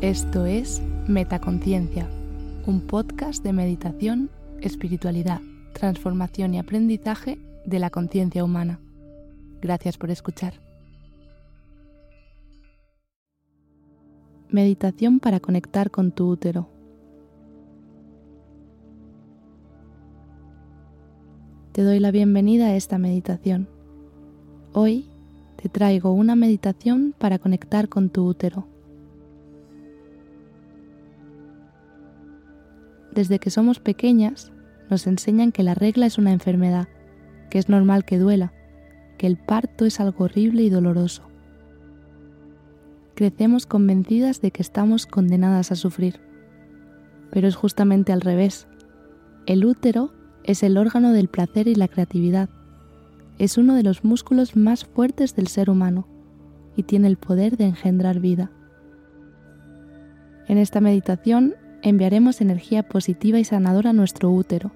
Esto es Metaconciencia, un podcast de meditación, espiritualidad, transformación y aprendizaje de la conciencia humana. Gracias por escuchar. Meditación para conectar con tu útero. Te doy la bienvenida a esta meditación. Hoy te traigo una meditación para conectar con tu útero. Desde que somos pequeñas nos enseñan que la regla es una enfermedad, que es normal que duela, que el parto es algo horrible y doloroso. Crecemos convencidas de que estamos condenadas a sufrir. Pero es justamente al revés. El útero es el órgano del placer y la creatividad. Es uno de los músculos más fuertes del ser humano y tiene el poder de engendrar vida. En esta meditación enviaremos energía positiva y sanadora a nuestro útero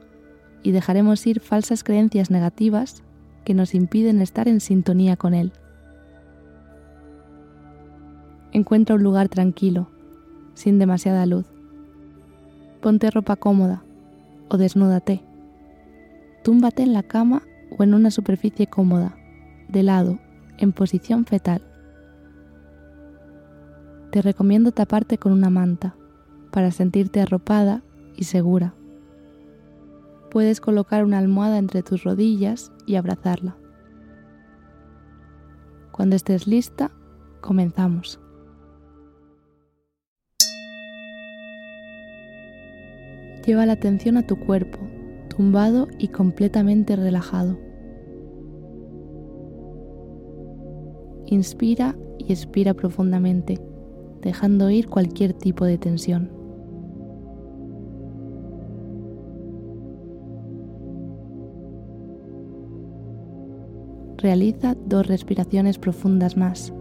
y dejaremos ir falsas creencias negativas que nos impiden estar en sintonía con él. Encuentra un lugar tranquilo, sin demasiada luz. Ponte ropa cómoda o desnúdate. Túmbate en la cama o en una superficie cómoda, de lado, en posición fetal. Te recomiendo taparte con una manta para sentirte arropada y segura. Puedes colocar una almohada entre tus rodillas y abrazarla. Cuando estés lista, comenzamos. Lleva la atención a tu cuerpo tumbado y completamente relajado. Inspira y expira profundamente, dejando ir cualquier tipo de tensión. Realiza dos respiraciones profundas más.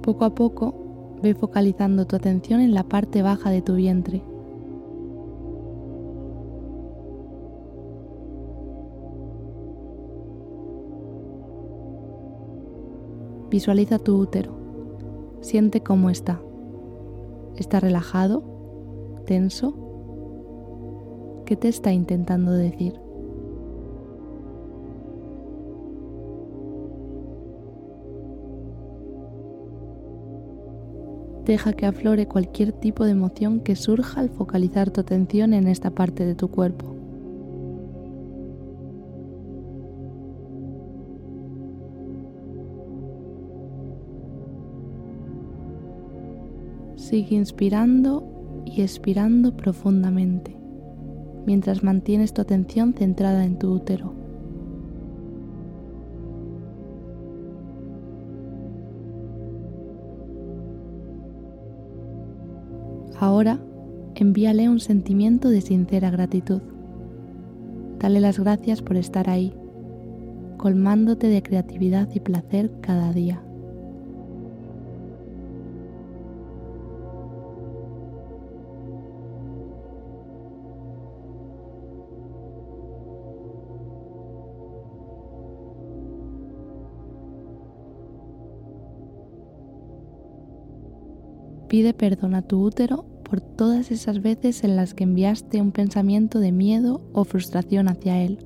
Poco a poco, ve focalizando tu atención en la parte baja de tu vientre. Visualiza tu útero. Siente cómo está. ¿Está relajado? ¿Tenso? ¿Qué te está intentando decir? Deja que aflore cualquier tipo de emoción que surja al focalizar tu atención en esta parte de tu cuerpo. Sigue inspirando y expirando profundamente mientras mantienes tu atención centrada en tu útero. Ahora envíale un sentimiento de sincera gratitud. Dale las gracias por estar ahí, colmándote de creatividad y placer cada día. Pide perdón a tu útero por todas esas veces en las que enviaste un pensamiento de miedo o frustración hacia él.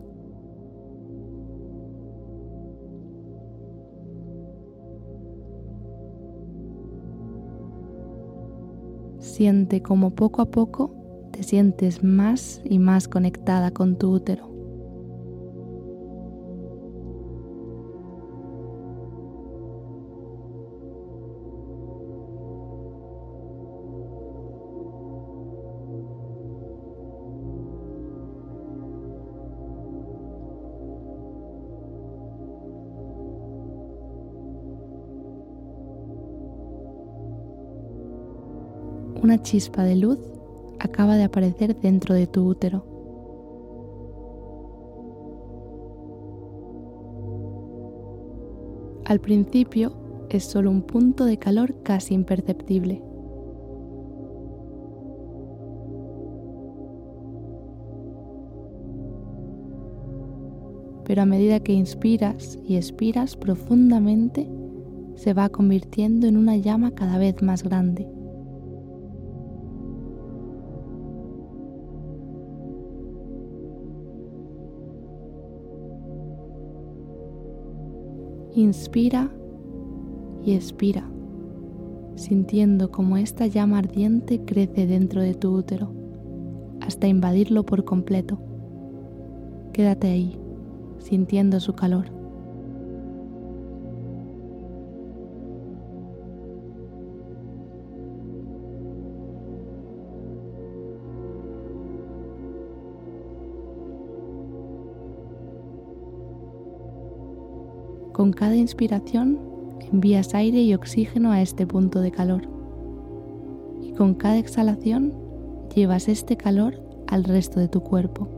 Siente como poco a poco te sientes más y más conectada con tu útero. una chispa de luz acaba de aparecer dentro de tu útero. Al principio es solo un punto de calor casi imperceptible. Pero a medida que inspiras y expiras profundamente, se va convirtiendo en una llama cada vez más grande. Inspira y expira, sintiendo como esta llama ardiente crece dentro de tu útero hasta invadirlo por completo. Quédate ahí, sintiendo su calor. Con cada inspiración envías aire y oxígeno a este punto de calor. Y con cada exhalación llevas este calor al resto de tu cuerpo.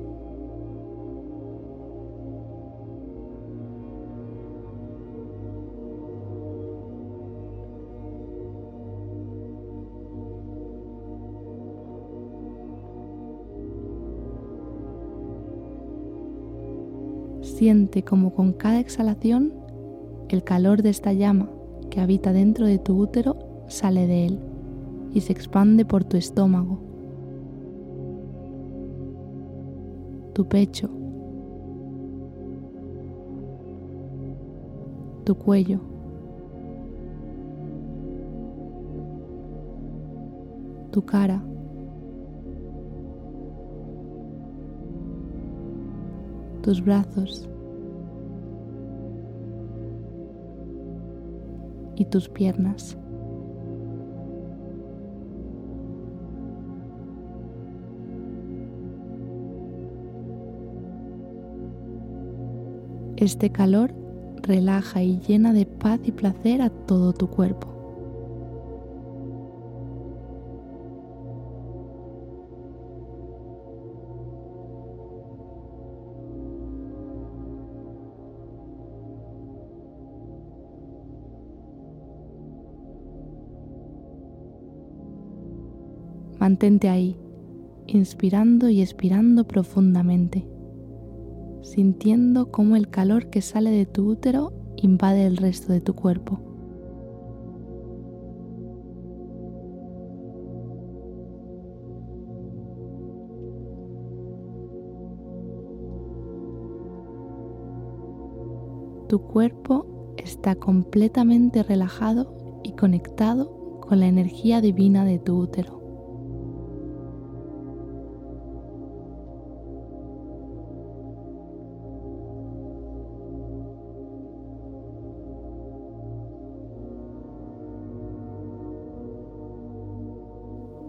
Siente como con cada exhalación el calor de esta llama que habita dentro de tu útero sale de él y se expande por tu estómago, tu pecho, tu cuello, tu cara, tus brazos y tus piernas. Este calor relaja y llena de paz y placer a todo tu cuerpo. Mantente ahí, inspirando y expirando profundamente, sintiendo cómo el calor que sale de tu útero invade el resto de tu cuerpo. Tu cuerpo está completamente relajado y conectado con la energía divina de tu útero.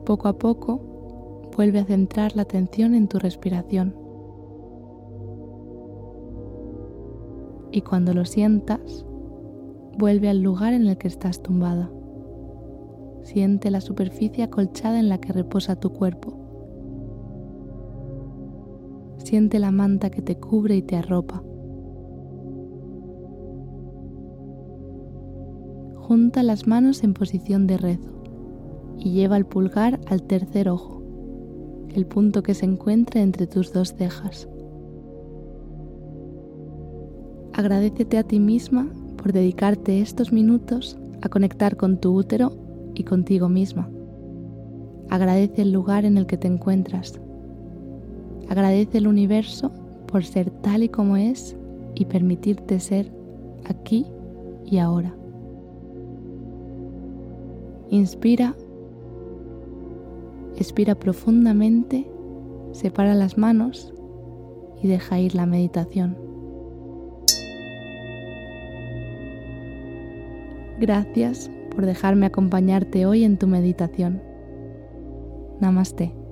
Poco a poco, vuelve a centrar la atención en tu respiración. Y cuando lo sientas, vuelve al lugar en el que estás tumbada. Siente la superficie acolchada en la que reposa tu cuerpo. Siente la manta que te cubre y te arropa. Junta las manos en posición de rezo y lleva el pulgar al tercer ojo, el punto que se encuentra entre tus dos cejas. Agradecete a ti misma por dedicarte estos minutos a conectar con tu útero y contigo misma. Agradece el lugar en el que te encuentras. Agradece el universo por ser tal y como es y permitirte ser aquí y ahora. Inspira Expira profundamente, separa las manos y deja ir la meditación. Gracias por dejarme acompañarte hoy en tu meditación. Namaste.